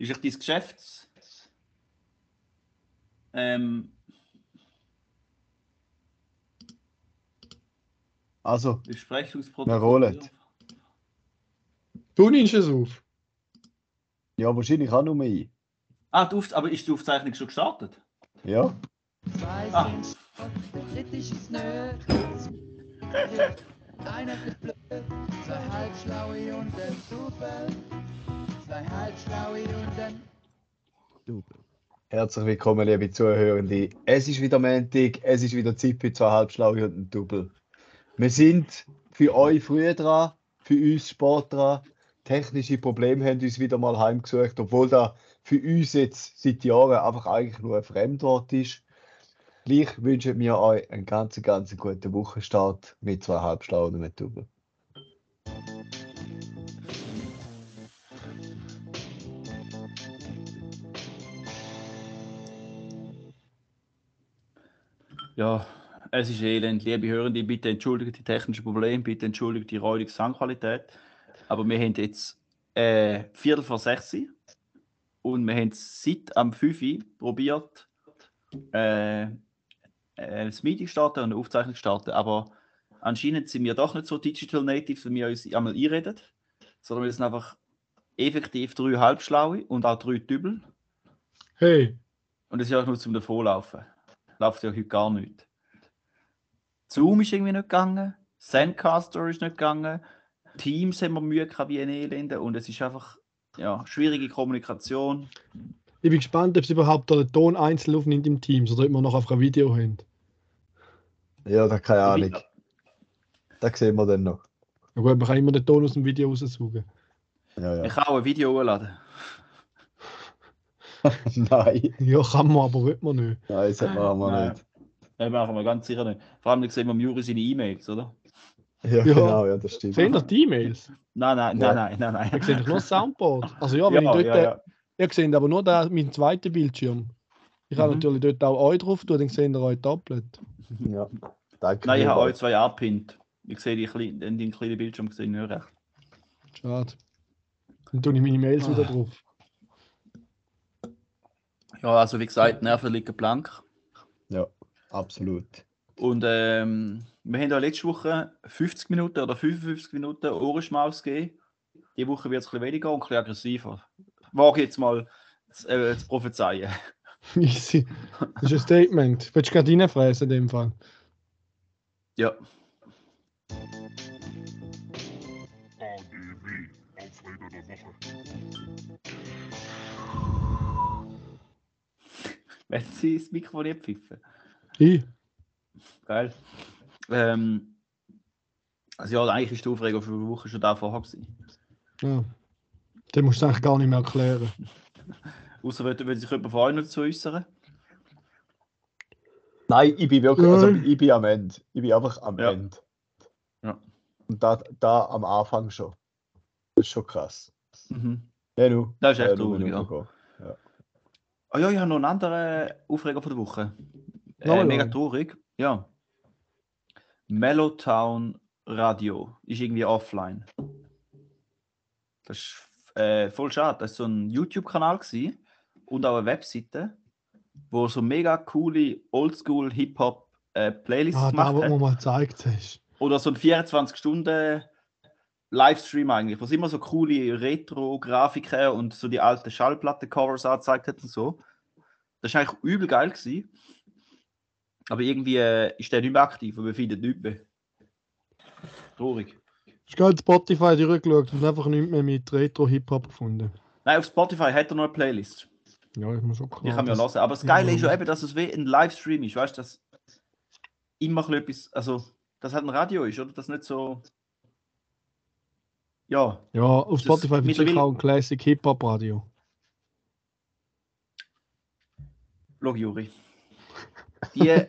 ist echt dein Geschäfts... Ähm, Also, Besprechungsprotokoll. Wir rollen. Du nimmst es auf. ja, wahrscheinlich auch nur ein. Ah, die Auf aber ist die Aufzeichnung schon gestartet? Ja. Ah. der dritte ist nö. Einer ist blöd, zwei halbschlaue und ein Zwei halbschlaue und ein Herzlich willkommen, liebe Zuhörende. Es ist wieder Montag, es ist wieder Zeit für zwei Halbschlaue und ein Double. Wir sind für euch früh dran, für uns Sport dran. Technische Probleme haben uns wieder mal heimgesucht, obwohl da für uns jetzt seit Jahren einfach eigentlich nur ein Fremdwort ist. Gleich wünschen wir euch einen ganz, ganz guten Wochenstart mit zwei Halbschlauen und einem Double. Ja, es ist elend. Liebe Hörende, bitte entschuldigt die technischen Probleme, bitte entschuldigt die räudige Soundqualität. Aber wir haben jetzt äh, Viertel vor sechs und wir haben seit am 5 Uhr probiert, äh, äh, das Meeting starten und eine Aufzeichnung starten. Aber anscheinend sind wir doch nicht so digital native, wie wir uns einmal einreden, sondern wir sind einfach effektiv drei Halbschlaue und auch drei Dübel. Hey, Und das ist ja auch nur zum Davonlaufen. Läuft ja heute gar nicht. Zoom ist irgendwie nicht gegangen. Sendcaster ist nicht gegangen. Teams haben wir Mühe gehabt wie ein Elende. Und es ist einfach ja, schwierige Kommunikation. ich bin gespannt, ob es überhaupt den Ton einzeln aufnimmt im Teams oder ob wir noch auf ein Video haben. Ja, da keine Ahnung. Da sehen wir dann noch. Ja gut, man kann immer den Ton aus dem Video raussuchen. Ja, ja. Ich kann auch ein Video hochladen. Nein, Ja, kann man, aber will man nicht. nein, das machen wir Nein. nicht. Das machen wir ganz sicher nicht. Vor allem sehen wir am Juri seine E-Mails, oder? Ja, Ja. genau, ja, das stimmt. Sehen ihr die E-Mails? Nein, nein, Ja. nein, nein, nein, nein. seht doch nur das Soundboard. Also ja, wenn ja, ich dort, ja, ja. ihr seht aber nur den, meinen zweiten Bildschirm. Ich habe Mhm. natürlich dort auch euch drauf tun, dann seht ihr euch doppelt. Ja, danke. Nein, ich habe euch zwei angepinnt. Ich sehe die, kleinen- den kleinen Bildschirm gesehen nicht recht. Schade. Dann tue ich meine Mails wieder Ah. drauf. Ja, also wie gesagt, Nerven liegen blank. Ja, absolut. Und ähm, wir haben ja letzte Woche 50 Minuten oder 55 Minuten Ohrenschmaus gegeben. Die Woche wird es ein bisschen weniger und ein bisschen aggressiver. Wage jetzt mal zu, äh, zu prophezeien. Easy. Das ist ein Statement. Willst du gerade reinfräsen in dem Fall? Ja. ADW, Aufreger der Woche. Wenn Sie das Mikrofon nicht pfiffen. Ich? Geil. Ähm, also ja, eigentlich ist die Aufregung für die Woche schon da vorher gewesen. Ja. Den musst du eigentlich gar nicht mehr erklären. Außer wenn, wenn sich jemand von euch noch dazu äußern. Nein, ich bin wirklich, also ich bin am Ende. Ich bin einfach am Ja. Ende. Ja. Und da, da am Anfang schon. Das ist schon krass. Mhm. Ja, nu. Das ist echt Ja, nu, traurig, ja. Ah ja, ich habe noch einen anderen Aufreger von der Woche. Äh, Nochmal mega traurig. Ja. Mellowtown Radio ist irgendwie offline. Das ist äh, voll schade. Das war so ein YouTube-Kanal und auch eine Webseite, wo so mega coole Oldschool Hip-Hop äh, Playlists Ah, da, gemacht was hat. du mir mal gezeigt hast. Oder so ein 24 Stunden Livestream eigentlich, wo es immer so coole Retro-Grafiken und so die alten Schallplatten-Covers angezeigt hat und so. Das war eigentlich übel geil. Gewesen. Aber irgendwie äh, ist der nicht mehr aktiv und wir finden nichts mehr. Traurig. Ich habe Spotify durchgeschaut und einfach nichts mehr mit Retro-Hip-Hop gefunden. Nein, auf Spotify hat er noch eine Playlist. Ja, ich muss schon klar. Die kann man ja hören. Aber das Geile Ja. ist ja eben, dass es wie ein Livestream ist. Weißt du, dass immer etwas, also, dass halt ein Radio ist, oder? Das nicht so. Ja, Ja, auf Spotify mittlerweile- sicher auch ein Classic Hip-Hop-Radio. Schau, Juri. Die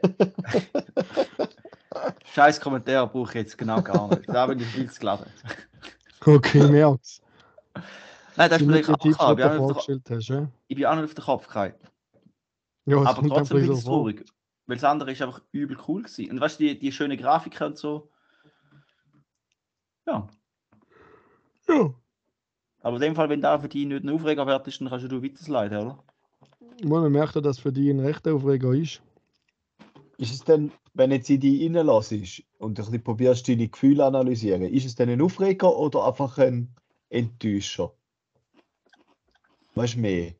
scheiß Kommentare brauche ich jetzt genau gar nicht. Da bin ich viel zu geladen. Okay, merk's. Nein, das ist mir Ich du bin nicht hast, ja? den- ich bin auch nicht auf den Kopf gefallen. Ja, Aber trotzdem finde ich traurig. Weil das andere ist einfach übel cool gewesen. Und weißt du, die, die schönen Grafiken und so. Ja, Ja. Aber in dem Fall, wenn da für dich nicht ein Aufreger wert ist, dann kannst du weitersliden, oder? Man merkt ja, dass für die ein rechter Aufreger ist. Ist es denn, wenn jetzt in die reinlässt und ein bisschen probierst, deine Gefühle analysieren, ist es denn ein Aufreger oder einfach ein Enttäuscher? Weißt du mehr?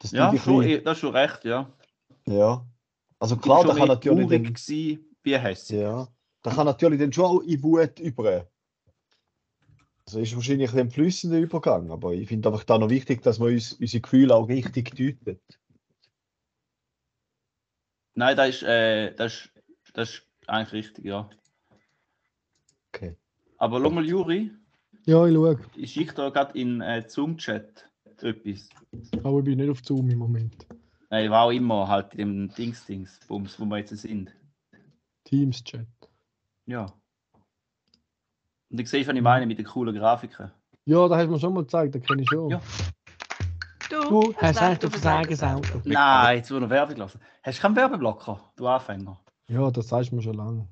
Dass du Ja, dich schon, ein eh, das ist schon recht, ja. bisschen- ja. Also klar, da kann natürlich dann, gewesen, wie hässlich. ja, da kann natürlich dann schon auch in Wut über. Also ist wahrscheinlich ein flüssender Übergang, aber ich finde einfach da noch wichtig, dass wir uns unsere Gefühle auch richtig deuten. Nein, das ist, äh, das ist, das ist eigentlich richtig, ja. Okay. Aber schau mal, Juri, Ja, ich schaue. ich schicke da gerade in äh, Zoom-Chat etwas. Aber ich bin nicht auf Zoom im Moment. Nein, war auch immer halt in dem Dings-Dings, Bums, wo wir jetzt sind. Teams-Chat. Ja. Und ich sehe, was ich meine mit den coolen Grafiken. Ja, da hast du mir schon mal gezeigt, da kenne ich schon. Ja. Du hast recht auf Versagesauto. Nein, jetzt wurde noch Werbung lassen. Hast du keinen Werbeblocker, du Anfänger? Ja, das sagst du mir schon lange.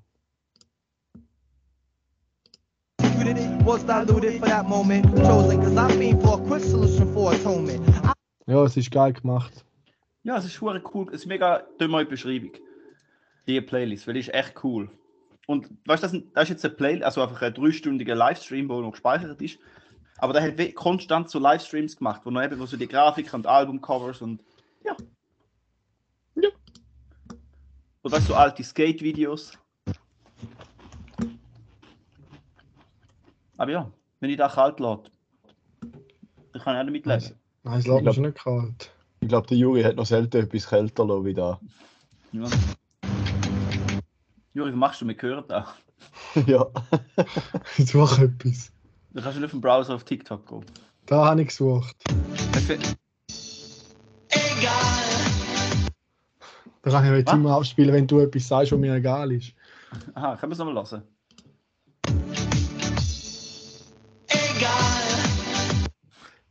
Ja, es ist geil gemacht. Ja, es ist hure cool. Es ist mega dumme Beschreibung. Die Playlist, weil die ist echt cool. Und weißt du, das, das ist jetzt eine Playlist, also einfach ein dreistündiger Livestream, der noch gespeichert ist. Aber der hat konstant so Livestreams gemacht, wo noch eben wo so die Grafiken und Albumcovers und ja. Ja. Und weißt du, so alte Skate-Videos. Aber ja, wenn ich da kalt lässt, dann kann ich auch damit leben. Nein, es lässt mich schon nicht kalt. Ich glaube, der Juri hat noch selten etwas kälter lassen wie da. Ja. Juri, was machst du? Wir hören da. ja. Jetzt mach etwas. Du kannst nicht auf dem Browser auf TikTok gehen. Da habe ich gesucht. Da kann ich jetzt immer abspielen, wenn du etwas sagst, was mir egal ist. Aha, können wir es nochmal hören?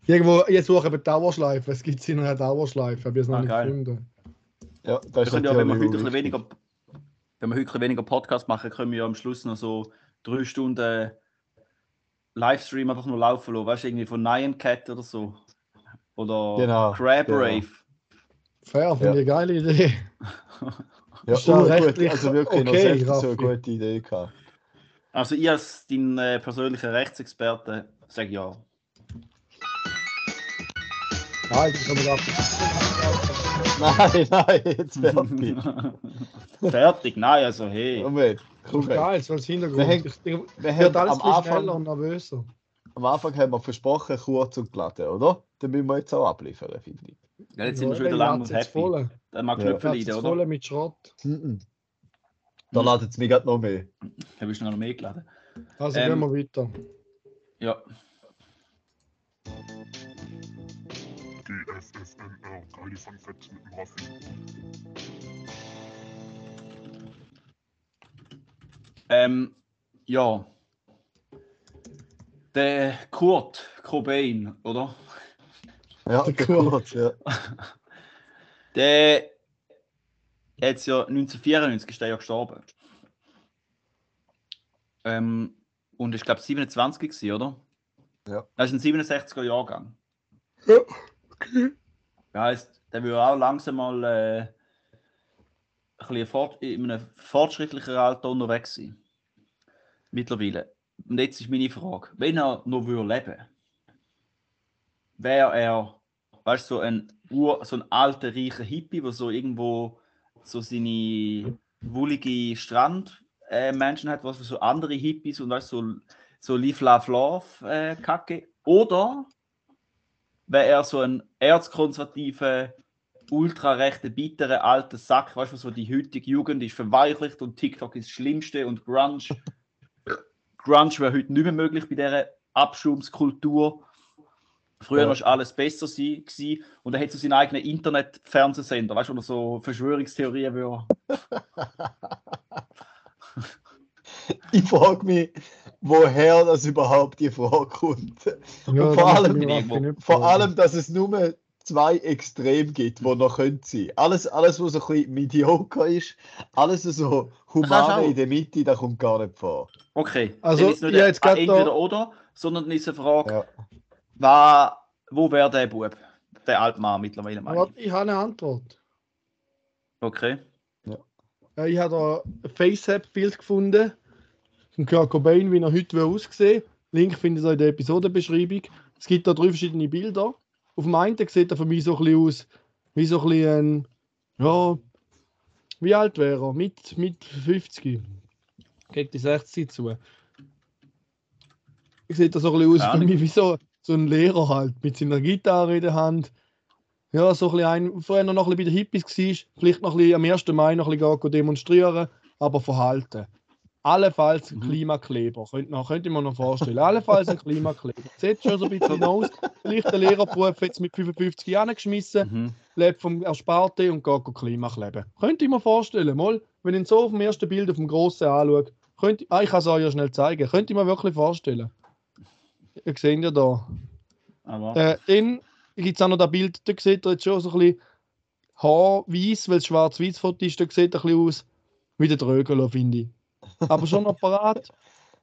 Irgendwo, jetzt suche ich eben Dauerschleife. Es gibt in einer Dauerschleife, aber ich habe es noch Ah, nicht geil. gefunden. ja, das Wir ist können ja, wenn wir heute ein bisschen weniger, wenn wir heute weniger Podcast machen, können wir ja am Schluss noch so drei Stunden Livestream einfach nur laufen lassen. Weißt du, irgendwie von Nyan Cat oder so. Oder Genau, Crab genau. Rave. Fair, finde Ja. ich eine geile Idee. Ja, Ist schon urgut. rechtlich also wirklich noch okay, selten so eine gute Idee gehabt. Also ich als dein äh, persönlicher Rechtsexperte sage ja. Nein, das kann man ab. Nein, nein, jetzt fertig. Fertig? Nein, also hey. Moment, komm weg. Geil, so als Hintergrund. Wir haben- Ich Wir wird alles am bisschen schneller Anfang, und nervöser. am Anfang haben wir versprochen, kurz und geladen, oder? Dann müssen wir jetzt auch abliefern, finde ich. Ja, jetzt sind wir schon Ja, wieder lang und happy. voll. Dann mag Ja. Knöpfe Jetzt leiden, voll oder? mit Schrott. Mhm. Da Mhm. ladet es mich gerade noch mehr. Habe ich noch mehr geladen. Also Ähm, gehen wir weiter. Ja. GFFNR, geile Fun Facts mit dem Raffi. Ähm, ja. Der Kurt Cobain, oder? Ja, Der Kurt. ja. Der jetzt ja 1994 ist der ja gestorben. Ähm, und ich glaube 27 gewesen, oder? Ja. Das ist ein 67er Jahrgang. Ja, Ja, heißt, der will auch langsam mal äh, ein bisschen fort, in einem fortschrittlichen Alter unterwegs sein. Mittlerweile. Und jetzt ist meine Frage: Wenn er noch würde leben wäre er, weißt du, so ein, Ur, so ein alter, reicher Hippie, der so irgendwo so seine wollige Strand äh, hat, was für so andere Hippies und weißt, so, so Live, Love, Love äh, Kacke. Oder wäre er so ein erzkonservativer, ultrarechter, bitterer alter Sack, weißt du, so die heutige Jugend ist verweichlicht und TikTok ist das Schlimmste und Grunge. Grunge wäre heute nicht mehr möglich bei dieser Abschumskultur. Früher Ja. war alles besser sie- gewesen und er hat so seinen eigenen Internet-Fernsehsender, weißt du, wo er so Verschwörungstheorien würde. Ich frage mich, woher das überhaupt die Frage kommt. Ja, vor allem- Vor allem, dass es nur zwei Extrem gibt, die noch können sein. Alles, alles, was so ein bisschen mediocre ist, alles so humane auch. in der Mitte, das kommt gar nicht vor. Okay, Also, ist nicht ja, jetzt ein geht da- entweder oder, sondern ist eine Frage, Ja. War, wo wäre der Bub? Der Altmann mittlerweile, meine ich. ich habe eine Antwort. Okay. Äh, Ich habe da ein FaceApp-Bild gefunden von Kurt Cobain, wie er heute will aussehen Link findet ihr in der Episodenbeschreibung. Es gibt da drei verschiedene Bilder. Auf dem einen sieht er für mich so ein bisschen aus, wie so ein bisschen ein, ja, wie alt wäre er? Mit, mit 50. Gegen die 60 zu. Sieht er so ein bisschen aus Keine für mich wie so, so ein Lehrer halt, mit seiner Gitarre in der Hand. Ja, so ein bisschen ein, vorher noch ein bisschen bei den Hippies war, vielleicht noch ein bisschen am 1. Mai noch ein bisschen demonstrieren, aber verhalten. Allenfalls ein Mhm. Klimakleber, könnte, noch, könnte mir noch vorstellen. Allenfalls ein Klimakleber. Sieht schon so ein bisschen aus. Vielleicht der Lehrerberuf jetzt mit 55 Jahren geschmissen, Mhm. lebt vom Ersparte und geht Klima kleben. Könnte ich mir vorstellen, mal, wenn ich so auf dem ersten Bild auf dem Grossen anschaue, könnte, ah, ich kann es euch ja schnell zeigen, könnte ich mir wirklich vorstellen. Ihr seht ja da. Aber Äh, dann gibt es auch noch das Bild, da sieht er jetzt schon so ein bisschen haarweiß, weil es schwarz-weiß-Foto ist, da sieht er ein bisschen aus wie der Drögelo, finde ich. Aber schon noch parat,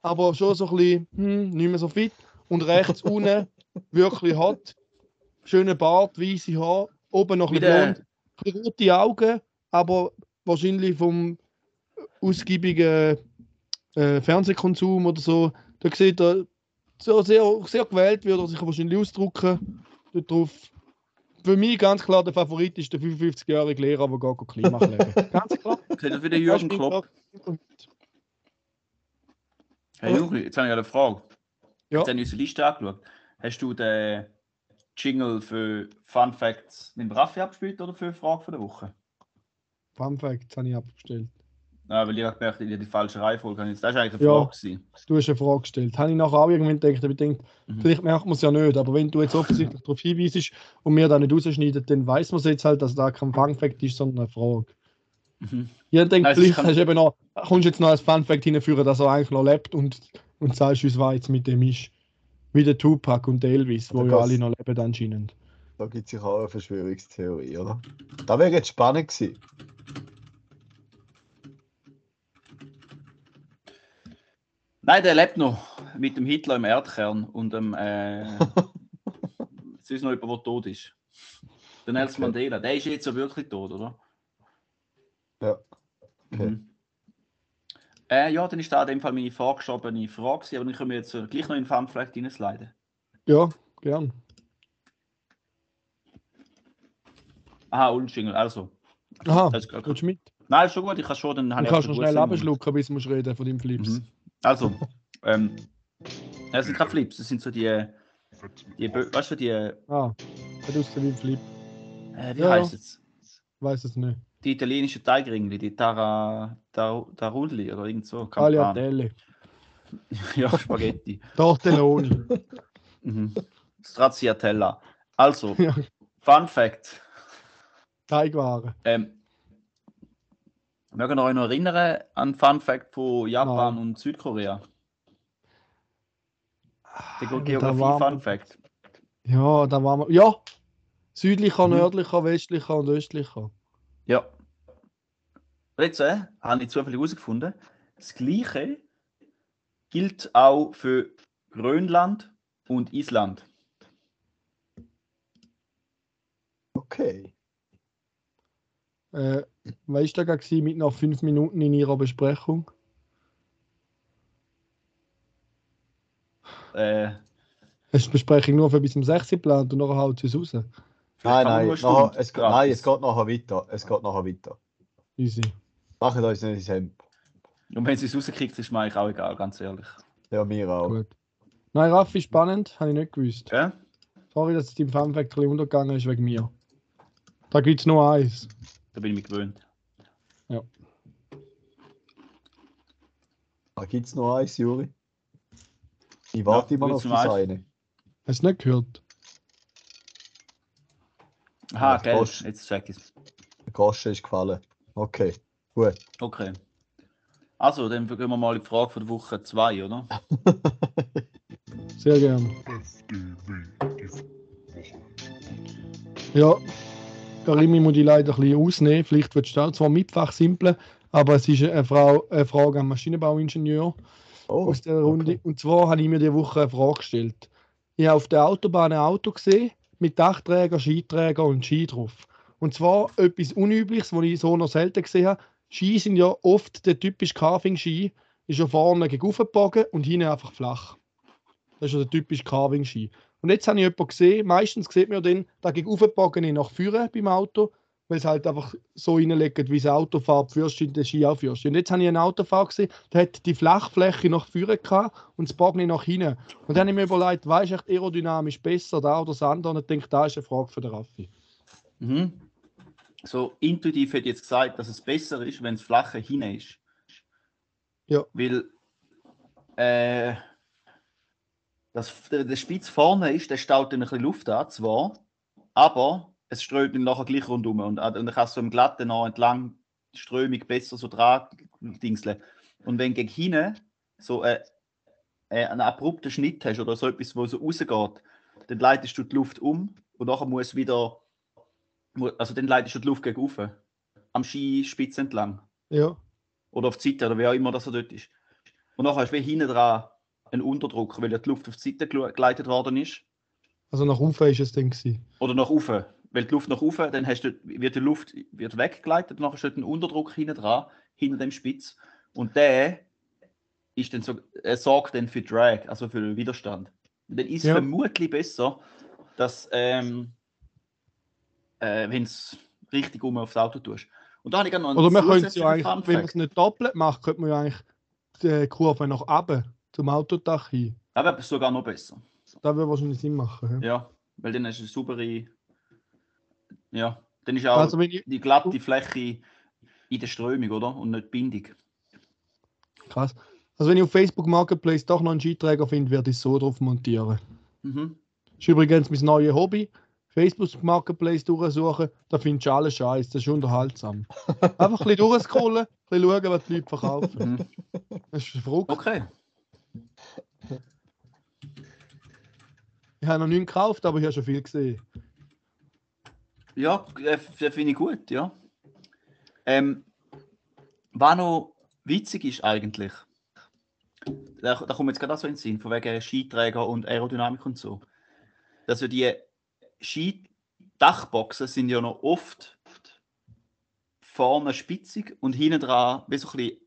aber schon so ein bisschen, hm, nicht mehr so fit. Und rechts unten wirklich hot, schöner Bart, weiße Haar, oben noch ein bisschen blond, bisschen rote Augen, aber wahrscheinlich vom ausgiebigen äh, Fernsehkonsum oder so, da sieht er so sehr, sehr gewählt, würde er sich wahrscheinlich ausdrücken. Dort drauf. Für mich ganz klar der Favorit ist der 55-jährige Lehrer, der geht Klima kleben. ganz klar. das wie der Jürgen Klopp. Hey Juri, jetzt habe ich eine Frage. Ja. Jetzt habe ich unsere Liste angeschaut. Hast du den Jingle für Fun Facts mit dem Raffi abgespielt oder für Frage von der Woche? Fun Fact, das habe ich abgestellt. Ja, weil ich habe gemerkt, ich die falsche Reihenfolge. habe. Das war eigentlich eine Ja. Frage. gewesen. Du hast eine Frage gestellt. Habe ich nachher auch irgendwann gedacht, aber ich denke, Mhm. vielleicht merkt man es ja nicht. Aber wenn du jetzt offensichtlich darauf hinweisst und mir da nicht rausschneiden, dann weiß man es jetzt halt, dass da kein Fun Fact ist, sondern eine Frage. Mhm. Ich denke, es vielleicht kann- hast du eben noch, kommst du jetzt noch als Fun Fact hinführen, dass er eigentlich noch lebt und, und sagst uns, was jetzt mit dem ist. Wie der Tupac und der Elvis, wo ja alle noch leben anscheinend. Da gibt es sicher auch eine Verschwörungstheorie, oder? Da wäre jetzt spannend gewesen. Nein, der lebt noch mit dem Hitler im Erdkern und dem. Äh, es ist noch jemand, der tot ist. Der Nelson Okay. Mandela. Der ist jetzt so wirklich tot, oder? Ja. Okay. Mhm. Äh, ja, dann ist da in dem Fall meine vorgeschobene Frage, gewesen, aber dann können wir jetzt äh, gleich noch in den Fun Fact reinsliden. Ja, gern. Aha, und Jingle, also. Aha, Das ist du mit? Nein, ist schon gut, ich kann schon, dann Du habe ich kannst den schnell abschlucken, bis du musst reden von deinen Flips. Mhm. Also, ähm, das sind keine Flips, das sind so die, die weißt du, die, äh, Ah, hat aussehen wie ein Flip. wie Ja, heißt es? Weiß es nicht. Die italienischen Teigringli, die Tara, Tar, Tarulli oder irgend so. Tagliatelle. Ja, Spaghetti. Tortelloni. Mhm. Stracciatella. Also, Ja. Fun Fact. Teigwaren. Ähm, mögen euch noch erinnern an Fun Fact von Japan Nein. und Südkorea? Der Ah, da Geografie waren Fun wir- Fact. Ja, da waren wir. Ja! Südlicher, Mhm. nördlicher, westlicher und östlicher. Ja. Jetzt äh, habe ich zufällig herausgefunden, das Gleiche gilt auch für Grönland und Island. Okay. Äh, weißt du, da mit noch fünf Minuten in ihrer Besprechung? Äh, du die Besprechung nur für bis zum 6 geplant und nachher haut es raus? Nein, nein, nur nachher, es, nein, es geht nachher weiter. Es geht nachher weiter. Easy. Macht euch nicht ins Hemd. und wenn sie es rauskriegt, ist mir eigentlich auch egal, ganz ehrlich. Ja, mir auch. Gut. Nein, Raffi, spannend, habe ich nicht gewusst. Ja? Sorry, dass es dein Funfact ein bisschen untergegangen ist wegen mir. Da gibt es nur eins. Da bin ich mich gewöhnt. Da gibt es noch eins, Juri. Ich warte Ja, immer noch auf das eine. Hast du nicht gehört? Aha, Ja, gell, Prost. jetzt check ich es. Der Groschen ist gefallen. Okay, gut. Okay. Also, dann gehen wir mal in die Frage von der Woche 2, oder? Sehr gern. Ja, Karimi muss ich leider ein bisschen ausnehmen. Vielleicht wird es zwar mitfach simpel, aber es ist eine, Frau, eine Frage am Maschinenbauingenieur Oh, aus der Runde. okay. Und zwar habe ich mir diese Woche eine Frage gestellt. ich habe auf der Autobahn ein Auto gesehen mit Dachträger, Skiträger und Ski drauf. Und zwar etwas Unübliches, was ich so noch selten gesehen habe. Ski sind ja oft der typische Carving-Ski, ist ja vorne gebogen und hinten einfach flach. Das ist ja der typische Carving-Ski. Und jetzt habe ich jemanden gesehen, meistens sieht man ja da gegen gebogen nach vorne beim Auto, weil es halt einfach so reinlegt, wie das Auto fährt, führst in den Ski auch führst. Und jetzt habe ich einen Autofahrer gesehen, der hat die Flachfläche nach vorne gehabt und das Bogen nach hinten. Und dann habe ich mir überlegt, was ist echt aerodynamisch besser, da oder das andere? Und ich denke, da ist eine Frage für den Raffi. Mhm. So intuitiv hätte ich jetzt gesagt, dass es besser ist, wenn es flacher hin ist. Ja. Weil äh, das, der, der Spitz vorne ist, der staut dann ein bisschen Luft an, zwar, aber es strömt dann nachher gleich rundum und, und dann kannst du im Glatten noch entlang die Strömung besser so dran dingseln. Und wenn gegen hinten so äh, äh, einen abrupten Schnitt hast oder so etwas, wo so rausgeht, dann leitest du die Luft um und nachher muss wieder, also dann leitest du die Luft gegen rauf, am Skispitz entlang Ja. oder auf die Seite oder wer auch immer das so dort ist. Und nachher hast du wie hinten dran einen Unterdruck, weil ja die Luft auf die Seite geleitet worden ist Also nach oben ist es dann gewesen. oder nach oben. Weil die Luft nach oben, dann hast du, wird die Luft wird weggeleitet, nachher steht ein Unterdruck hinten dran, hinter dem Spitz. Und der ist dann so, er sorgt dann für Drag, also für Widerstand. Und dann ist es Ja. vermutlich besser, dass ähm, äh, wenn es richtig um aufs Auto tust. Und da habe ich noch einen Oder man könnte es ja eigentlich, wenn man es nicht doppelt macht, könnte man ja eigentlich die Kurve nach oben zum Autodach hin. Aber sogar noch besser. Das würde wahrscheinlich Sinn machen. Ja. Ja, weil dann hast du eine saubere. Ja, dann ist auch Also ich, die glatte Fläche in der Strömung, oder? Und nicht die Bindung. krass. Also wenn ich auf Facebook Marketplace doch noch einen Skiträger finde, werde ich es so drauf montieren. Mhm. Das ist übrigens mein neues Hobby. Facebook Marketplace durchsuchen, da findest du alles Scheiß, das ist unterhaltsam. Einfach ein bisschen durchscrollen, ein bisschen schauen, was die Leute verkaufen. Mhm. Das ist verrückt. Okay. Ich habe noch nichts gekauft, aber ich habe schon viel gesehen. Ja, äh, das finde ich gut, ja. Ähm, was noch witzig ist eigentlich, da, da kommt jetzt gerade auch so in den Sinn, von wegen Skiträger und Aerodynamik und so, dass ja die Skidachboxen sind ja noch oft vorne spitzig und hinten dran wie so ein bisschen,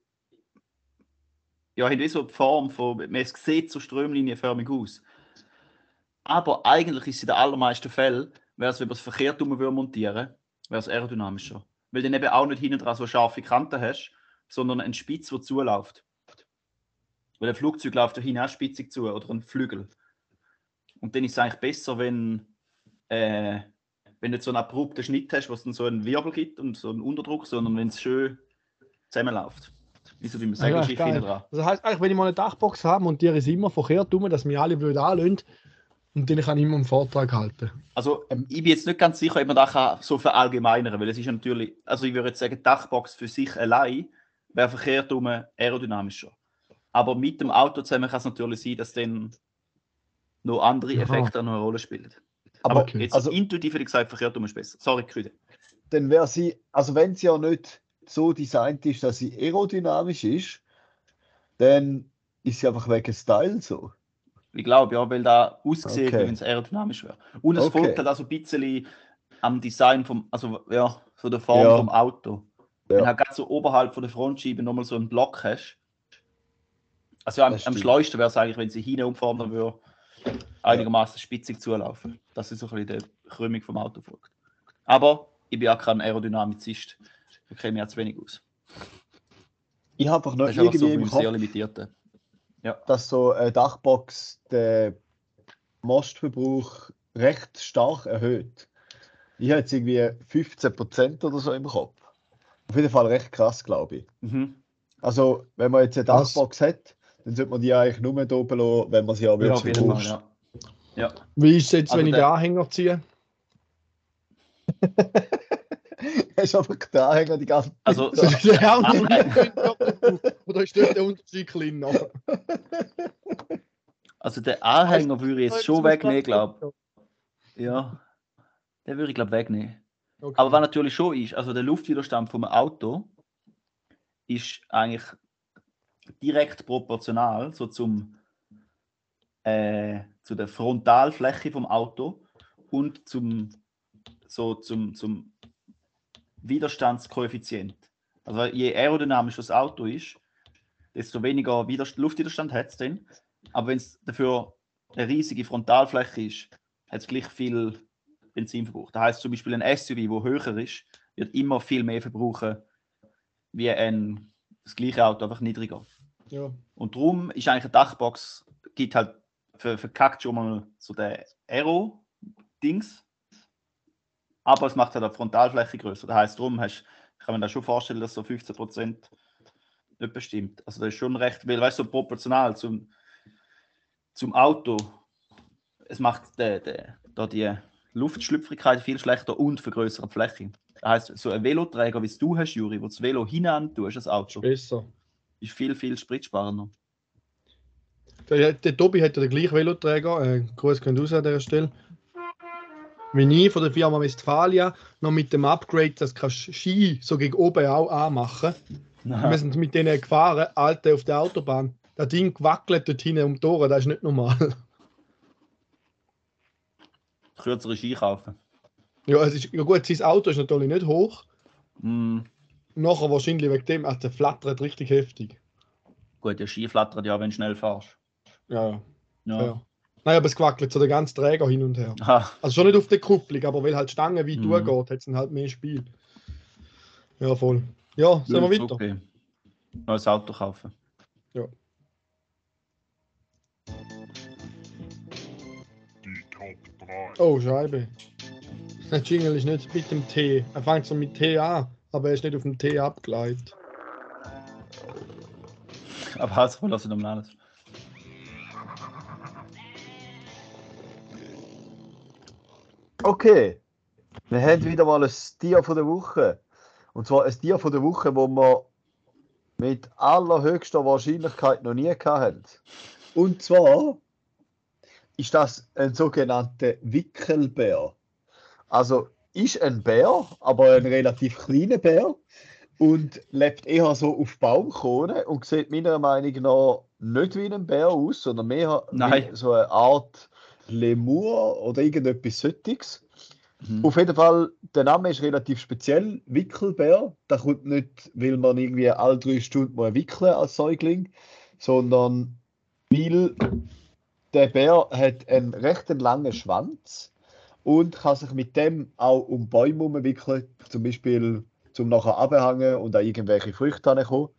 ja, haben wie so die Form von, man sieht so strömlinienförmig aus. Aber eigentlich ist es in den allermeisten Fällen, wäre es, wenn man es verkehrt würde montieren, wäre es aerodynamischer. Weil du eben auch nicht hinten dran so scharfe Kanten hast, sondern einen Spitz, der zuläuft. Weil ein Flugzeug läuft ja hinten auch spitzig zu oder ein Flügel. Und dann ist es eigentlich besser, wenn, äh, wenn du so einen abrupten Schnitt hast, wo es dann so einen Wirbel gibt und so einen Unterdruck, sondern wenn es schön zusammenläuft. Wie so wie man ja, Segelschiff geil. hinten dran. Das heißt, eigentlich, wenn ich mal eine Dachbox habe, montiere ich es immer verkehrt dass mich alle blöd anlösen. Und dann kann ich immer einen Vortrag halten. Also, ich bin jetzt nicht ganz sicher, ob man das kann so verallgemeinern weil es ist ja natürlich, also ich würde jetzt sagen, die Dachbox für sich allein wäre verkehrt um aerodynamischer. Aber mit dem Auto zusammen kann es natürlich sein, dass dann noch andere Aha. Effekte noch eine Rolle spielen. Aber Aber jetzt also, intuitiv hätte ich gesagt, verkehrt um ist besser. Sorry, Krüde. dann wäre sie, also wenn sie ja nicht so designt ist, dass sie aerodynamisch ist, dann ist sie einfach wegen Style so. Ich glaube, ja, weil da ausgesehen, Okay. wenn es aerodynamisch wäre. Und es Okay. folgt halt auch so ein bisschen am Design vom, also ja, so der Form Ja. vom Auto. Ja. Wenn du halt gerade so oberhalb von der Frontscheibe nochmal so einen Block hast. Also am, Das am stimmt. schleusten wäre es eigentlich, wenn sie hinten umfahren würde, einigermaßen spitzig zulaufen. Das ist so ein bisschen der Krümmung vom Auto folgt. Aber ich bin auch kein Aerodynamizist. Da kenne ich jetzt wenig aus. Ich habe einfach noch Das ist einfach so irgendwie mit im dem sehr Kopf, limitierten. dass so eine Dachbox den Mostverbrauch recht stark erhöht. Ich habe jetzt irgendwie 15% oder so im Kopf. Auf jeden Fall recht krass, glaube ich. Mhm. Also, wenn man jetzt eine? Dachbox hat, dann sollte man die eigentlich nur da oben lassen, wenn man sie auch Ja, wirklich jeden Fall, braucht. ja. ja. Wie ist es jetzt, Also wenn ich den Anhänger ziehe? Hast einfach den Anhänger die ganze Also, Zeit. Der Anhänger- Oder ist dort der Unterschied kleiner? also der Anhänger würde ich jetzt schon wegnehmen, glaube ich. Ja. Den würde ich, glaube wegnehmen. Okay. Aber was natürlich schon ist, also der Luftwiderstand vom Auto ist eigentlich direkt proportional so zum, äh, zu der Frontalfläche vom Auto und zum, so zum, zum Widerstandskoeffizient. Also je aerodynamischer das Auto ist, desto weniger Widerst Luftwiderstand hat es dann. Aber wenn es dafür eine riesige Frontalfläche ist, hat es gleich viel Benzin verbraucht. Das heißt zum Beispiel ein SUV, wo höher ist, wird immer viel mehr verbrauchen wie ein das gleiche Auto, einfach niedriger. Ja. Und darum ist eigentlich eine Dachbox, gibt halt, ver- verkackt schon mal so der Aero-Dings. Aber es macht halt eine Frontalfläche größer. Das heißt, darum hast, kann man da schon vorstellen, dass so 15% nicht bestimmt. Also das ist schon recht, weil weißt du, so proportional zum, zum Auto, es macht der, der, da die Luftschlüpfrigkeit viel schlechter und vergrößert die Fläche. Das heißt, so ein Veloträger, wie es du hast, Juri, wo das Velo hinan tust, das Auto, Besser. ist viel, viel spritsparender. Der, der Tobi hat ja den gleichen Veloträger, äh, Gruß gehen raus an dieser Stelle. Wie ich von der Firma Westfalia noch mit dem Upgrade, dass du Ski so gegen oben auch anmachen Wir sind mit denen gefahren, Alter, auf der Autobahn. Das Ding gewackelt dort hinten um die Ohren, das ist nicht normal. Kürzere Ski kaufen. Ja, es ist, ja gut, sein Auto ist natürlich nicht hoch. Mm, Nachher wahrscheinlich wegen dem, also der flattert richtig heftig. gut, der Ski flattert ja, wenn du schnell fährst. Ja, ja. Ja. Ja. Nein, aber es gewackelt so der ganze Träger hin und her. Ah, Also schon nicht auf der Kupplung, aber weil halt Stange weit Mhm. durchgeht, hat es dann halt mehr Spiel. Ja, voll. Ja, sind wir weiter. okay. Neues Auto kaufen. Die Top 3. Oh, Scheibe. Der Jingle ist nicht mit dem T. Er fängt so mit T an, aber er ist nicht auf dem T abgeleitet. Aber hast du lass ich nochmal alles. Okay, wir haben wieder mal ein Tier von der Woche. Und zwar ein Tier von der Woche, wo wir mit allerhöchster Wahrscheinlichkeit noch nie hatten. Und zwar ist das ein sogenannter Wickelbär. Also ist ein Bär, aber ein relativ kleiner Bär und lebt eher so auf Baumkronen und sieht meiner Meinung nach nicht wie ein Bär aus, sondern mehr Nein. wie so eine Art Lemur oder irgendetwas solches. Mhm. Auf jeden Fall, der Name ist relativ speziell, Wickelbär. Der kommt nicht, weil man irgendwie alle drei Stunden mal wickeln als Säugling, sondern weil der Bär hat einen recht langen Schwanz und kann sich mit dem auch um Bäume umwickeln, zum Beispiel zum nachher abhängen und an irgendwelche Früchte kommen.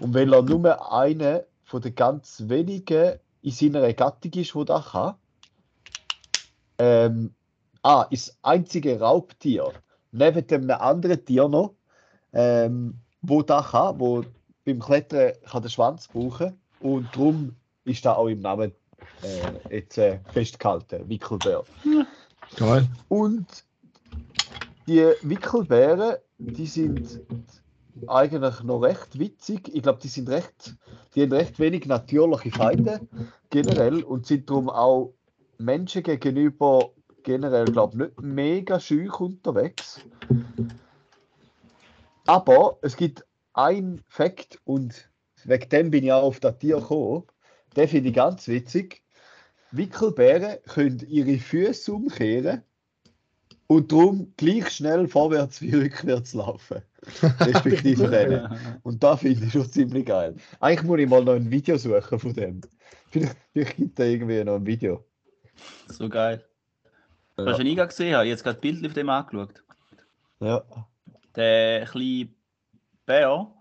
Und weil er nur einer von den ganz wenigen in seiner Gattung ist, der das kann, ähm, ah, ist das einzige Raubtier neben dem anderen Tier noch, ähm, wo das kann, wo beim Klettern kann den Schwanz brauchen und darum ist da auch im Namen äh, jetzt äh, festgehalten, Wickelbär. Geil. Und die Wickelbären, die sind eigentlich noch recht witzig. Ich glaube, die sind recht, die haben recht wenig natürliche Feinde generell und sind darum auch Menschen gegenüber generell, glaube ich, nicht mega schüch unterwegs. Aber es gibt ein Fakt und wegen dem bin ich auch auf das Tier gekommen. Den finde ich ganz witzig. Wickelbären können ihre Füße umkehren und darum gleich schnell vorwärts wie rückwärts laufen. Respektive rennen. Und da finde ich schon ziemlich geil. Eigentlich muss ich mal noch ein Video suchen von dem. Vielleicht, vielleicht gibt es da irgendwie noch ein Video. So geil. Ja. Hast du nie gesehen? Ich habe jetzt gerade Bild auf dem angeschaut. Ja. Der kleine Bär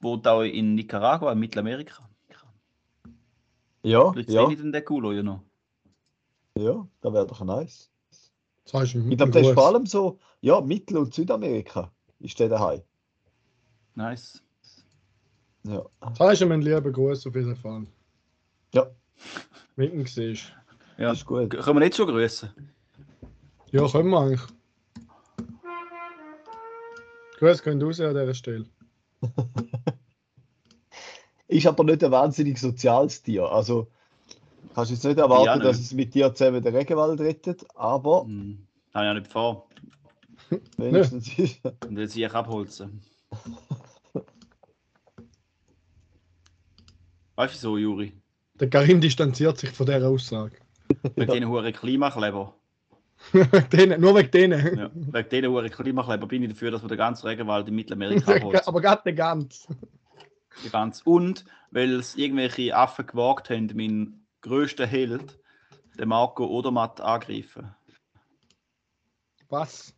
wohnt auch in Nicaragua, in Mittelamerika. Ja, Vielleicht ja, sehe ich den Kulo ja noch. ja, das wäre doch nice. Das heißt, Ich glaube, das ist vor allem so, ja, Mittel- und Südamerika ist der daheim. Nice. Ja. Das heißt, mein lieber Gruß auf jeden Fall. Ja. Ihn siehst. Ja, Das ist gut. können wir nicht schon grüßen? Ja, können wir eigentlich. Grüß gehen raus an dieser Stelle. Ist aber nicht ein wahnsinnig soziales Tier. Also kannst du jetzt nicht erwarten, Ja, nicht. dass es mit dir zusammen den Regenwald rettet, aber Hm. Habe ich ja nicht vor. wenigstens ist Und jetzt ich abholzen. Weißt du so, Juri? Der Karim distanziert sich von dieser Aussage. Wegen diesen hohen Klimakleber. Denen, nur wegen denen. Ja. Wegen diesen hohen Klimakleber bin ich dafür, dass wir den ganzen Regenwald in Mittelamerika abholzen. Aber gerade nicht ganz. Die ganz. Und weil es irgendwelche Affen gewagt haben, meinen grössten Held, den Marco Odermatt, angreifen. Was?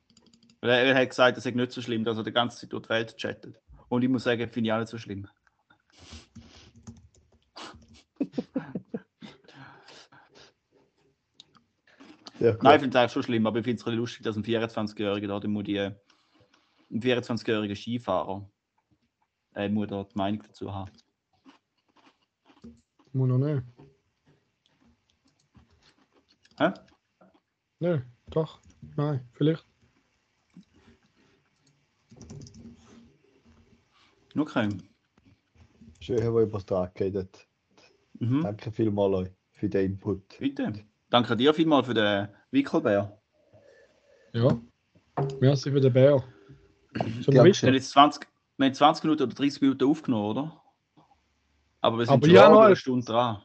Weil er, er hat gesagt, es sei nicht so schlimm, dass er die ganze Zeit durch die Welt chattet. Und ich muss sagen, finde ich auch nicht so schlimm. Nein, ich finde es eigentlich schon schlimm, aber ich finde es bisschen lustig, dass ein 24-Jähriger da, der muss die, ein 24-jähriger Skifahrer, äh, muss da die Meinung dazu haben. Muss noch nicht. Hä? Nein, doch. Nein, vielleicht. Okay. Schön, wo ihr was dran geredet. Mhm. Danke vielmals euch für den Input. Bitte. Danke dir vielmals für den Wickelbär. Ja. Merci für den Bär. Wir Danke. Wir haben jetzt 20, wir haben 20 Minuten oder 30 Minuten aufgenommen, oder? Aber wir sind Aber schon ja, eine Stunde dran.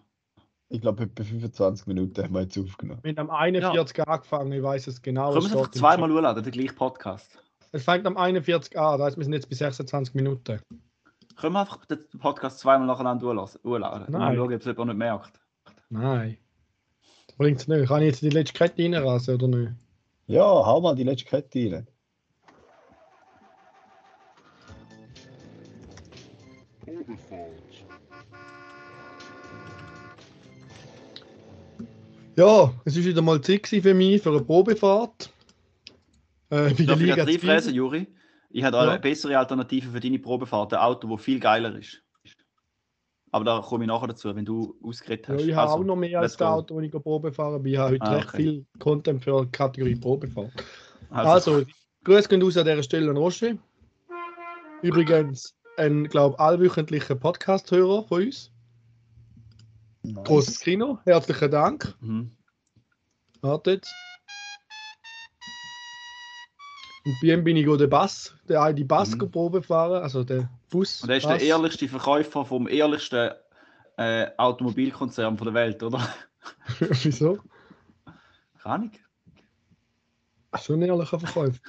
Ich glaube, etwa 25 Minuten haben wir jetzt aufgenommen. Wir haben am 41 angefangen, ich weiß es genau. Können wir es einfach zweimal hochladen, der gleiche Podcast? Es fängt am 41 an, das heißt, wir sind jetzt bei 26 Minuten. Können wir einfach den Podcast zweimal nacheinander hochladen? Nein. dann schauen, ob es jemand nicht merkt. Nein. Bringt es nicht. Kann ich jetzt die letzte Kette reinrasen oder nicht? Ja, hau mal die letzte Kette rein. Probefahrt. Ja, es ist wieder mal Zeit für mich für eine Probefahrt. Äh, der Darf ich jetzt reinfräsen. Juri? Ich habe Ja. eine bessere Alternative für deine Probefahrt, ein Auto, das viel geiler ist. Aber da komme ich nachher dazu, wenn du ausgeredet Ja, hast. ich habe Also, auch noch mehr als go. Auto, das ich Probe fahren bin. Ich habe heute Ah, recht okay. viel Content für die Kategorie Probefahrt. Also, Also, Grüße gehen aus an dieser Stelle an Roche. Übrigens ein, glaube allwöchentlicher Podcast-Hörer von uns. Nice. Großes Kino, herzlichen Dank. mhm. Wartet. Und bei ihm bin ich auch der Bass, der eine die Bass Mhm. Probe fahren, also der Bus. Und er ist der ehrlichste Verkäufer vom ehrlichsten äh, Automobilkonzern von der Welt, oder? Wieso? Keine Ahnung. Schon ein ehrlicher Verkäufer.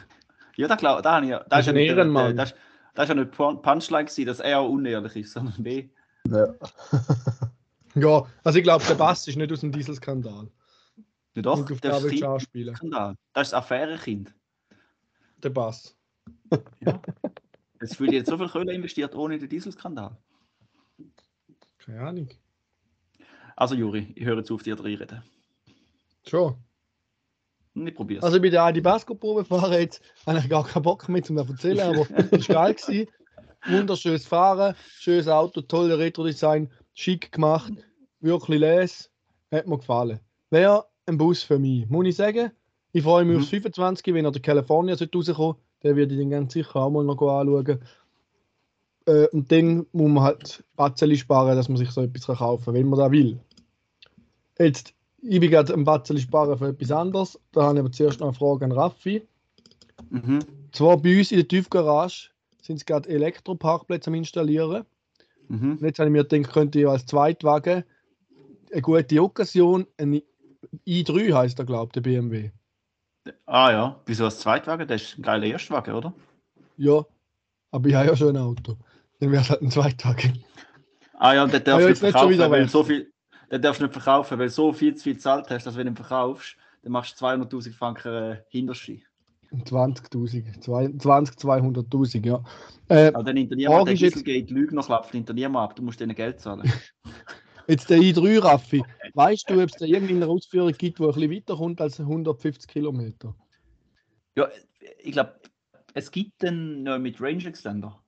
Ja, da, glaub, da, habe ich, ja- da Das ist ja ein nicht, der- Ehrenmann. Das, das ist ja nicht Pun- Punchline gewesen, dass er auch unehrlich ist, sondern B. Ja. Ja, also ich glaube, der Bass ist nicht aus dem Dieselskandal. Ja, doch, das da ist. Skandal. Das ist das Affärenkind. Der Bass. Ja. Jetzt wird jetzt so viel Kohle investiert ohne den Dieselskandal. Keine Ahnung. Also Juri, ich höre jetzt auf, dir zu reden. Schon. Ich probiere es. Also bin der Adi Basco-Probe fahren jetzt. Habe ich gar keinen Bock mehr, um zu erzählen, aber es war geil. Gewesen. Wunderschönes Fahren, schönes Auto, tolle Retro-Design, schick gemacht, wirklich les. Hat mir gefallen. Wäre ein Bus für mich, muss ich sagen. Ich freue mich Mhm. aufs 25, wenn er der California sollte rauskommen Den würde ich dann ganz sicher auch mal noch anschauen. Äh, und dann muss man halt Batzeli sparen, dass man sich so etwas kaufen kann, wenn man das will. Jetzt, ich bin gerade ein Batzeli sparen für etwas anderes. Da habe ich aber zuerst noch eine Frage an Raffi. Mhm. Zwar bei uns in der Tiefgarage sind es gerade Elektroparkplätze am Installieren. Mhm. Und jetzt habe ich mir gedacht, könnte ich als Zweitwagen eine gute Occasion, ein i3 heißt der, glaube ich, der BMW. Ah ja, wieso als Zweitwagen? Das ist ein geiler Erstwagen, oder? Ja, aber ich habe ja schon ein Auto. Dann wäre es halt ein Zweitwagen. Ah ja, der darf ja, nicht verkaufen, weil weg. so viel. Der darfst nicht verkaufen, weil so viel zu viel gezahlt hast, dass wenn du ihn verkaufst, dann machst du 200.000 Franken äh, Hinterschi. 20.000, zwei- 20, 200.000, ja. Äh, Aber dann hinter niemand, der Dieselgate Lüge noch klappt, hinter niemand ab, du musst denen Geld zahlen. jetzt der i3 Raffi. Weißt du, ob es da irgendeine Ausführung gibt, die ein bisschen weiterkommt als 150 Kilometer? ja, ich glaube, es gibt den äh, mit Range Extender.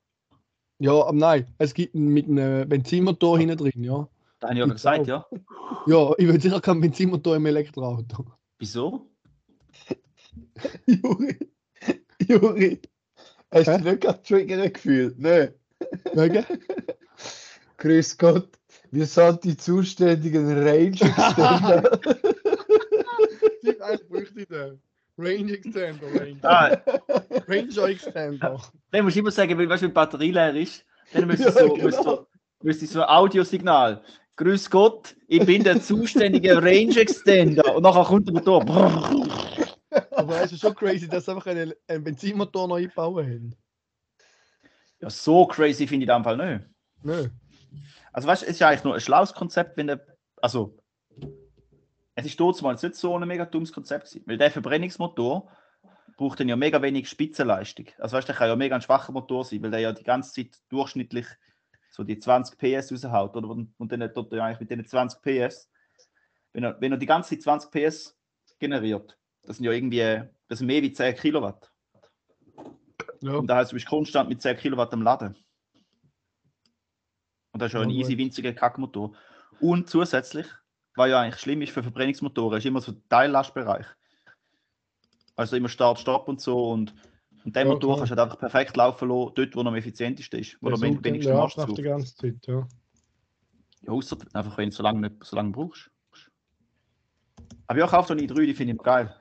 Ja, aber nein, es gibt einen mit einem Benzinmotor hinten drin, ja. Da habe ich ja gesagt, auch. ja. Ja, ich will sicher keinen Benzinmotor im Elektroauto. Wieso? Juri, Juri, hast du Hä? nicht gerade triggern gefühlt? Nein. Wegen? Grüß Gott, wir sind die zuständigen Range Extender. Eigentlich bräuchte ich den. Range Extender, Range. Ah, Ranger Extender. dann musst du immer sagen, weil weißt, du, wenn die Batterie leer ist, dann müsste Ja, so, genau. so, müsste so ein Audiosignal. Grüß Gott, ich bin der zuständige Range Extender. Und nachher kommt der Motor. Aber es ist schon crazy, dass sie einfach einen, einen Benzinmotor noch einbauen haben. Ja, so crazy finde ich dem Fall nicht. Nö. Also weißt du, es ist ja eigentlich nur ein schlaues Konzept, wenn der, also es ist dort mal nicht so ein mega dummes Konzept gewesen, weil der Verbrennungsmotor braucht dann ja mega wenig Spitzenleistung. Also weißt du, der kann ja mega ein schwacher Motor sein, weil der ja die ganze Zeit durchschnittlich so die 20 PS raushaut, oder? Und, dann tut er eigentlich mit den 20 PS, wenn er, wenn er die ganze Zeit 20 PS generiert, das sind ja irgendwie, das sind mehr wie 10 Kilowatt. Ja. Und da heißt, du bist konstant mit 10 Kilowatt am Laden. Und das ist ja ein easy, winziger Kackmotor. Und zusätzlich, was ja eigentlich schlimm ist für Verbrennungsmotoren, ist immer so der Teillastbereich. Also immer Start, Stopp und so. Und, und den Ja, Motor klar. kannst du halt einfach perfekt laufen lassen, dort, wo er am effizientesten ist. Wo Der er am wenigsten Marsch nach die ganze Zeit, ja. Ja, außer einfach, wenn du so lange, nicht, so lange brauchst. Aber ja, kauf doch nie drei, die finde ich geil.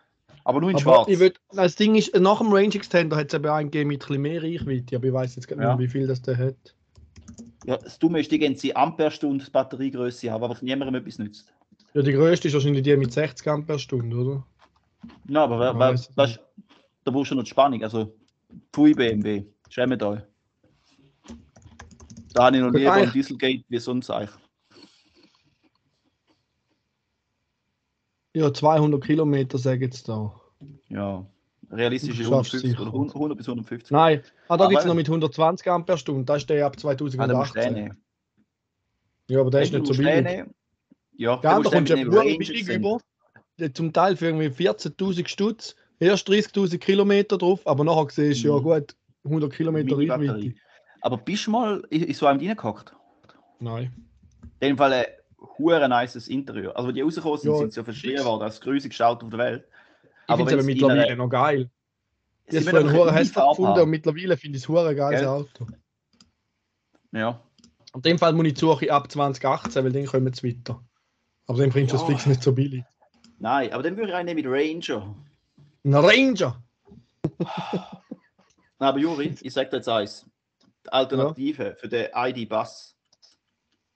Aber nur in Aber schwarz. ich würd, das Ding ist, nach dem Range Extender hat es eben einen gegeben mit ein bisschen mehr Reichweite, aber ich weiß jetzt gar nicht Ja. mehr, wie viel das der hat. Ja, das Dumme ist, die gehen sie Amperestunde Batteriegröße haben, aber niemandem etwas nützt. Ja, die größte ist wahrscheinlich die mit 60 Ampere Stunde, oder? Ja, aber wer, wer, ich weißt, da brauchst du noch die Spannung. Also, Pfui BMW, schämt euch. Da habe ich noch lieber ein Dieselgate wie sonst eigentlich. Ja, 200 Kilometer sagen jetzt da. Ja, realistisch ist Du schaffst 150 sicher. oder 100, 100 bis 150. Nein, ah, da gibt es noch mit 120 Ampere Stunde, das ist der ab Ah, dann musst du den 2018. nehmen. ja, aber der ist nicht so billig. nehmen. Ja, Ja, da kommst du mit ja Range billig über. Der Zum Teil für irgendwie 14.000 Stutz, erst 30.000 Kilometer drauf, aber nachher siehst du ja Mhm. gut 100 Kilometer. Reichweite. Aber bist du mal in, so einem reingehockt? Nein. In dem Fall ein hure nices Interieur. Also, die rausgekommen sind, Ja, sind sie ja verschrien worden das grusigste Auto auf der Welt. Ich finde es wenn aber in mittlerweile einer- noch geil. Einfach hure eine hässlich Farbe gefunden und mittlerweile finde ich es hure geiles? Auto. Ja. In dem Fall muss ich die Suche ab 2018, weil dann kommen sie weiter. Aber dann findest du es Ja. fix nicht so billig. Nein, aber dann würde ich einen mit Ranger. Ein Ranger! Nein, aber Juri, ich sage dir jetzt eins. Die Alternative für den ID-Bus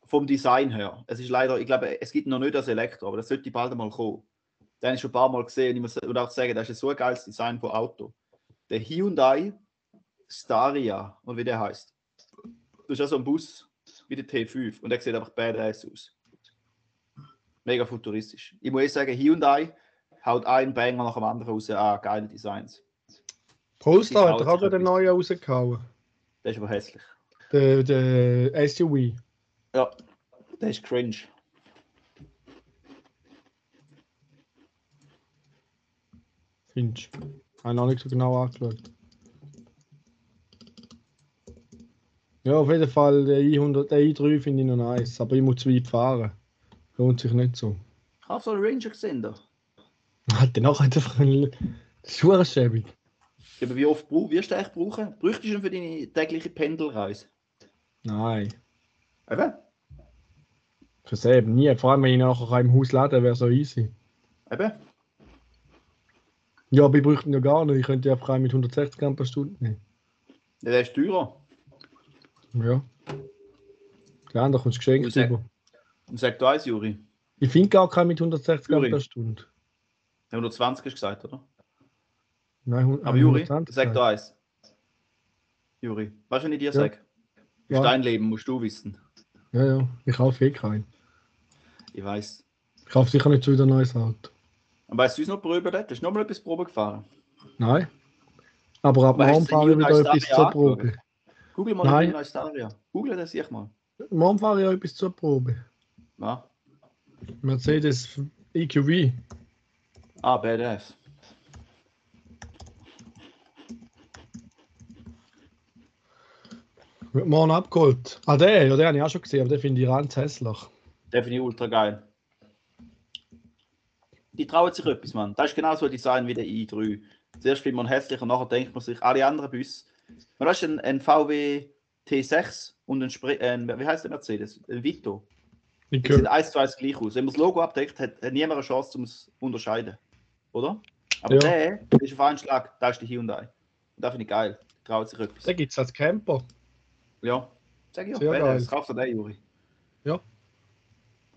vom Design her, es ist leider, ich glaube, es gibt noch nicht das Elektro, aber das sollte bald mal kommen. Den habe ich schon ein paar Mal gesehen und ich muss und auch sagen, das ist so ein geiles Design von Auto. Der Hyundai Staria, und wie der heißt. Das ist ja so ein Bus wie der T5 und der sieht einfach badass aus. Mega futuristisch. Ich muss sagen, Hyundai haut einen Banger nach dem anderen raus an geile Designs. Polestar hat sich den neuen rausgehauen. Der ist aber hässlich. Der, der SUV. Ja, der ist cringe. Findest du? Habe noch nicht so genau angeschaut. Ja, auf jeden Fall, der i100, der i3 finde ich noch nice, aber ich muss zu weit fahren. Lohnt sich nicht so. Ich habe so einen Ranger gesehen da. Hat der nachher einfach ein Schuhschäbig. Aber wie oft wirst du eigentlich brauchen? Bräuchtest du ihn für deine tägliche Pendelreise? Nein. Eben. Für selber nie. Vor allem, wenn ich nachher im Haus laden wäre so easy. Eben. Ja, aber ich bräuchte ihn ja gar nicht. Ich könnte einfach einen mit 160 Gramm per Stunde nehmen. Ja, der ist teurer. Ja. Ja, da kommst du geschenkt Und sag- über. Sag du eins, Juri. Ich finde gar keinen mit 160 Gramm Juri. per Stunde. 120 hast du gesagt, oder? Nein, Aber Juri, 120 sag du eins. Juri, wenn ich dir Ja. sage? Ja. Ist dein Leben, musst du wissen. Ja, ja. Ich kaufe eh keinen. Ich weiß. Ich kaufe sicher nicht schon wieder ein neues Auto. Und weißt du, noch Probe hat? Hast du noch mal etwas Probe gefahren? Nein. Aber ab morgen fahre ich den wieder etwas zur Probe. Google mal Nein. den neuen Staria. Google das ich mal. Morgen fahre ich etwas zur Probe. Ja. Mercedes EQV. Ah, badass. Wird morgen abgeholt. Ah, der, ja, den habe ich auch schon gesehen, aber den finde ich ganz hässlich. Der finde ich ultra geil. Die trauen sich etwas, Mann. Das ist genau so ein Design wie der i3. Zuerst findet man hässlich und nachher denkt man sich, alle anderen Busse. Man hast ein, ein VW T6 und ein, Spre ein wie heißt der Mercedes? Ein Vito. Die sehen eins zu eins gleich aus. Wenn man das Logo abdeckt, hat, hat niemand eine Chance, um es zu unterscheiden. Oder? Aber Ja. der, der ist auf einen Schlag, da ist die Hyundai. Und das finde ich geil. Traut sich etwas. Den gibt es als Camper. Ja. Sag ich ja, Sehr geil. Kauf dir den, Juri. Ja.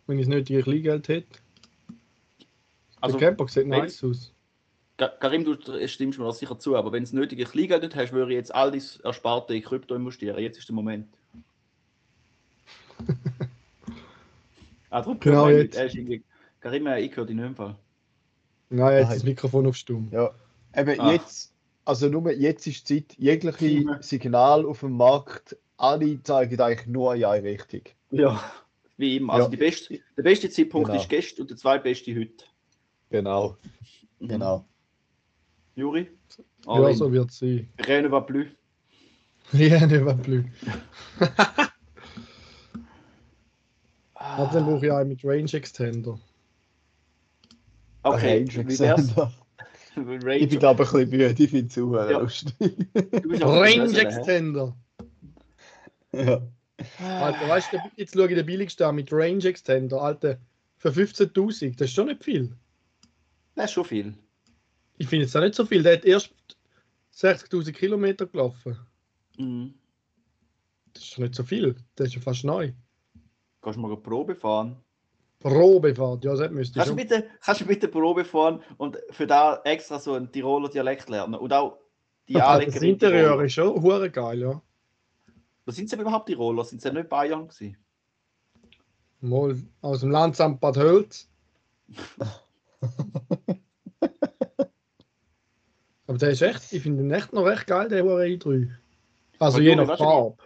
wenn ich das nötige Kleingeld hätte. Also, der Camper sieht nice aus. Ka- Karim, du stimmst mir das sicher zu, aber wenn du das nötige Kleingeld nicht hast, würde ich jetzt all das Ersparte in Krypto investieren. Jetzt ist der Moment. ah, darum Genau jetzt. Karim, äh, ich höre dich nicht im Fall. Nein, jetzt Nein. das Mikrofon auf stumm. Ja, eben Ah. jetzt, also nur jetzt ist die Zeit, jegliche. Signal auf dem Markt, alle zeigen eigentlich nur in eine Richtung. Ja, wie immer. Also Ja. die beste, der beste Zeitpunkt Genau. ist gestern und der zweitbeste heute. Genau, Mhm. genau. Juri? Ja, so wird es sein. Rien ne va plus. Ja, ne, was blöd. Also, brauche ich einen mit Range Extender. Okay, Range? Extender. Range. Ich bin ich ein bisschen müde, ich finde es auch Ja. lustig. aber Range? Extender. ja. Alter, weißt du, jetzt schaue ich den billigsten an mit Range Extender. Alter, für 15.000, das ist schon nicht viel. Das ist schon viel. Ich finde es auch nicht so viel. Der hat erst 60.000 Kilometer gelaufen. Mhm. Das ist schon nicht so viel. Das ist ja fast neu. Kannst du mal eine Probe fahren? Probefahrt, ja, das müsste Kannst du, schon. bitte, kannst du bitte Probe fahren und für da extra so einen Tiroler Dialekt lernen? Und auch die Anleger das in Interieur ist schon hure geil, ja. Wo sind sie überhaupt Tiroler? Sind sie nicht Bayern gewesen? Mal aus dem Landsamt Bad Hölz. Aber der ist echt, ich finde ihn echt noch recht geil, der hure i3. Also je nach Farbe.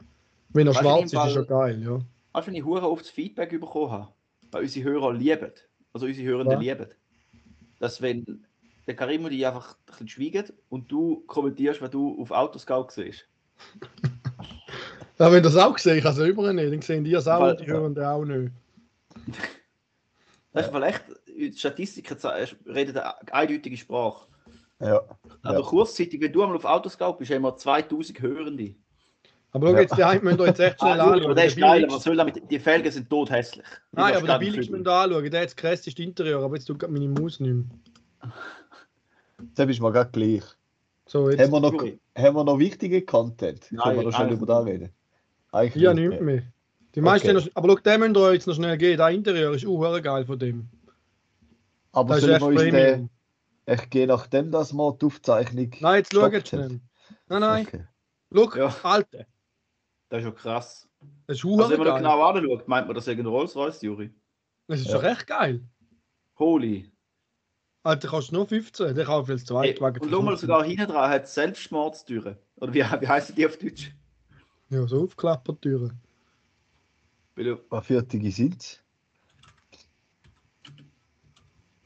Wenn er schwarz ist, ist er geil, ja. Weißt du, wenn ich hure oft das Feedback bekommen habe, weil unsere Hörer lieben, also unsere Hörenden Ja. lieben, dass wenn der Karim und ich einfach ein bisschen schweigen und du kommentierst, wenn du auf Autoscout siehst. Ja, wenn das auch gesehen, ich habe es über nicht, dann sehen die es auch und die hören den auch nicht. Das ist weil echt, die Statistiken ze- reden eine eindeutige Sprache. ja. Aber Ja. kurzzeitig, wenn du einmal auf Autoscout bist, haben wir 2000 Hörende. Aber schau Ja. jetzt, die einen müssen ihr jetzt echt schnell Ah, Juri, anschauen. aber der ist geil, was soll damit? Die Felgen sind tot hässlich. Die Nein, aber der fühlen. müssen ihr anschauen. Der hat das krasseste Interieur, aber jetzt tut gerade meine Maus nicht mehr. Das ist mir gerade gleich. So, Haben jetzt. wir, noch, haben wir noch wichtige Content? Nein, Können wir noch schnell eigentlich über da reden? Eigentlich Ja, nicht nicht mehr. Die meisten Okay. noch, aber schau, den müsst ihr jetzt noch schnell gehen. Der Interieur ist auch geil von dem. Aber Das ist sollen echt wir uns den, Premium. ich gehe nachdem, dass wir die Aufzeichnung. Nein, jetzt schau gestoppt jetzt haben. schnell. Nein, nein. Okay. Schau, Ja. Alter. Das ist schon krass. Das ist Also, wenn man genau anschaut, meint man das ist ein Rolls-Royce, Juri. Das ist Ja. schon recht geil. Holy. Alter, kannst du nur 15. Der kauft als Hey, Zweitwagen. und schau mal, sogar hinten dran hat es Selbstmordstüren. Oder wie, wie heißen die auf Deutsch? Ja, so Aufklappertüren. Weil du- Was für die sind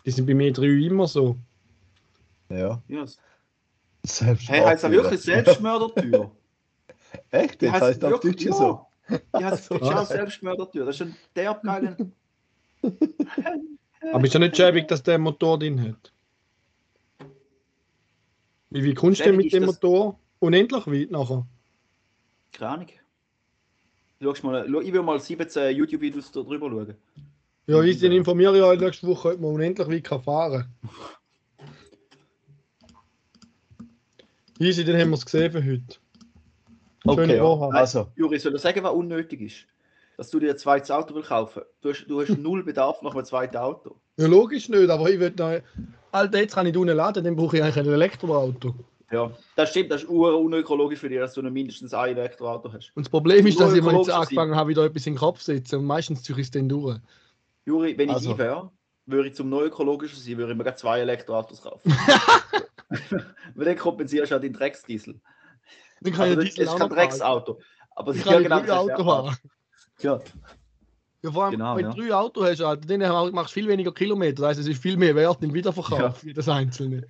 Die sind bei mir drei immer so. Ja. Ja. Selbst Hey, heißt das wirklich Selbstmördertür? Echt? Das heißt auf wirklich- Deutsch ja. so. Die heißt So. wirklich auch Selbstmördertür. Das ist schon der geile. Aber ist ja nicht schäbig, dass der Motor drin hat. Wie weit kommst du denn mit dem das- Motor? Unendlich weit nachher. Keine Ahnung. Schau's mal, schau, ich will mal 17 YouTube-Videos da drüber schauen. Ja, ich dann informiere ja nächste Woche, ob man unendlich weit kann fahren Easy, dann haben wir es gesehen für heute. Schöne Okay, Woche. also, Juri, soll ich sagen, was unnötig ist? Dass du dir ein zweites Auto will kaufen Du hast, du hast null Bedarf nach einem zweiten Auto. Ja, logisch nicht, aber ich will noch. Alter, jetzt kann ich unten laden, dann brauche ich eigentlich ein Elektroauto. Ja, das stimmt, das ist ur unökologisch für dich, dass du noch mindestens ein Elektroauto hast. Und das Problem ist, Nur dass ich mir jetzt angefangen habe, wieder etwas in den Kopf zu setzen und meistens ziehe ich es dann durch. Juri, wenn ich Also. ich wäre, würde ich zum neu ökologischen sein, würde ich mir zwei Elektroautos kaufen. Weil dann kompensierst du halt den Drecksdiesel. Dann kann Also, ich das Diesel ist kein. Drecksauto. Aber es kann ich genau das Auto ist haben. Ja, Ja, vor allem, Genau, wenn ja. du drei Autos hast, Alter, dann machst du viel weniger Kilometer. Das heisst, es ist viel mehr wert im Wiederverkauf, Ja. jedes einzelne.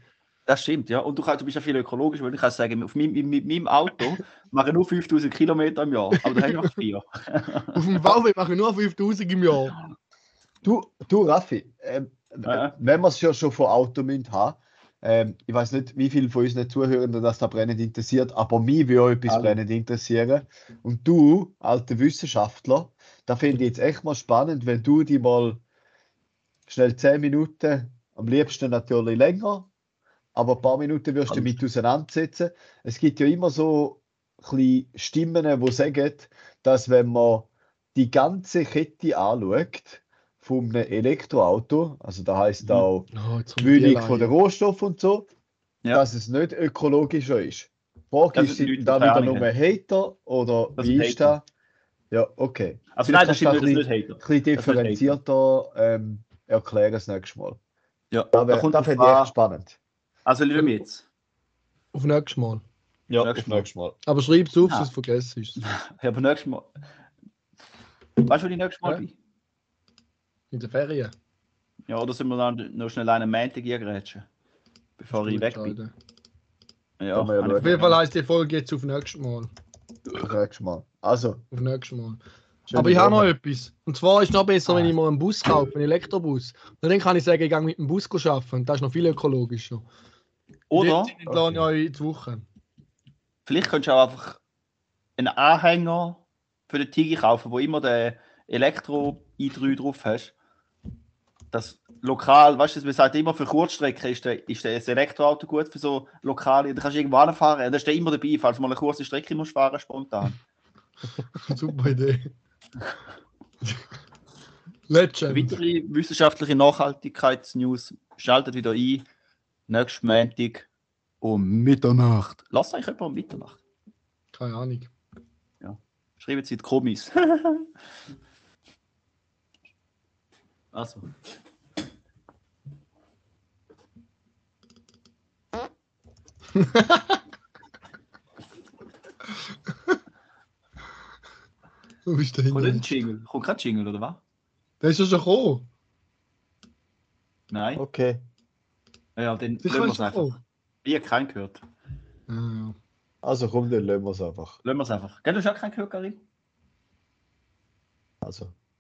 Das stimmt, ja. Und du, kannst, du bist ja viel ökologisch, weil ich kann sagen, auf meinem, mit meinem Auto mache ich nur 5000 Kilometer im Jahr. Aber da habe ich noch vier. Auf dem VW mache ich nur 5000 im Jahr. du, du Raffi, ähm, Ja. wenn wir es ja schon von Auto müssen haben, ähm, ich weiß nicht, wie viele von unseren Zuhörern das da brennend interessiert, aber mich würde auch etwas Alle. brennend interessieren. Und du, alter Wissenschaftler, da finde ich jetzt echt mal spannend, wenn du die mal schnell 10 Minuten, am liebsten natürlich länger, aber ein paar Minuten wirst du damit auseinandersetzen. Es gibt ja immer so Stimmen, die sagen, dass wenn man die ganze Kette anschaut, von einem Elektroauto, also da heißt Mhm. auch Oh, Gewinnung von der Leier. Rohstoff und so, Ja. dass es nicht ökologischer ist. Frage ist, sind da wieder nur Hater oder Das wie ist Hater. das? Ja, okay. Also Vielleicht nein, das stimmt ein nicht, das ist nicht Hater. Ein bisschen differenzierter ähm, erklären das nächste Mal. Ja, Da, da wär- kommt da fände ich echt spannend. Also schauen wir jetzt. Auf nächstes Mal. Ja, Nächstes Mal. nächstes Mal. Aber schreib es auf, Ah. sonst vergesst es. Ja, aber nächstes Mal. Weißt du, wo die nächstes Mal Ja. bin? In den Ferien. Ja, oder sind wir dann noch schnell einen Montag eingrätschen? Bevor ich weg bin. Ja, ja ich- Auf jeden Fall heisst die Folge jetzt auf nächstes Mal. Nächstes Mal. Also, Auf nächstes Mal. schöne Aber ich habe noch etwas. Und zwar ist es noch besser, wenn Ah. ich mir einen Bus kaufe, einen Elektrobus. Und dann kann ich sagen, ich gehe mit dem Bus arbeiten. Und das ist noch viel ökologischer. Oder jetzt entlasse ich euch die Woche. vielleicht könntest du auch einfach einen Anhänger für den Tigi kaufen, wo immer den Elektro i3 drauf hast. Das lokal, weißt du, man sagt immer, für Kurzstrecken ist, der, ist der- das Elektroauto gut für so lokale. Da kannst du irgendwo anfahren, da ist der immer dabei, falls du mal eine kurze Strecke musst fahren, spontan. Super Idee. Legend. Weitere wissenschaftliche Nachhaltigkeitsnews schaltet wieder ein. Nächsten Montag um Mitternacht. Lasst euch jemand um Mitternacht. Keine Ahnung. Schreiben Sie die Kommis. also. Wo bist du Kommt ein? Jingle? Kommt kein Jingle, oder was? Der ist ja schon gekommen. Nein. Okay. Ja, dann lassen wir es einfach. Ich habe keinen gehört. Ja. Also komm, dann lassen wir es einfach. Lassen wir es einfach. Gell, du hast auch keinen gehört, Karin? Also,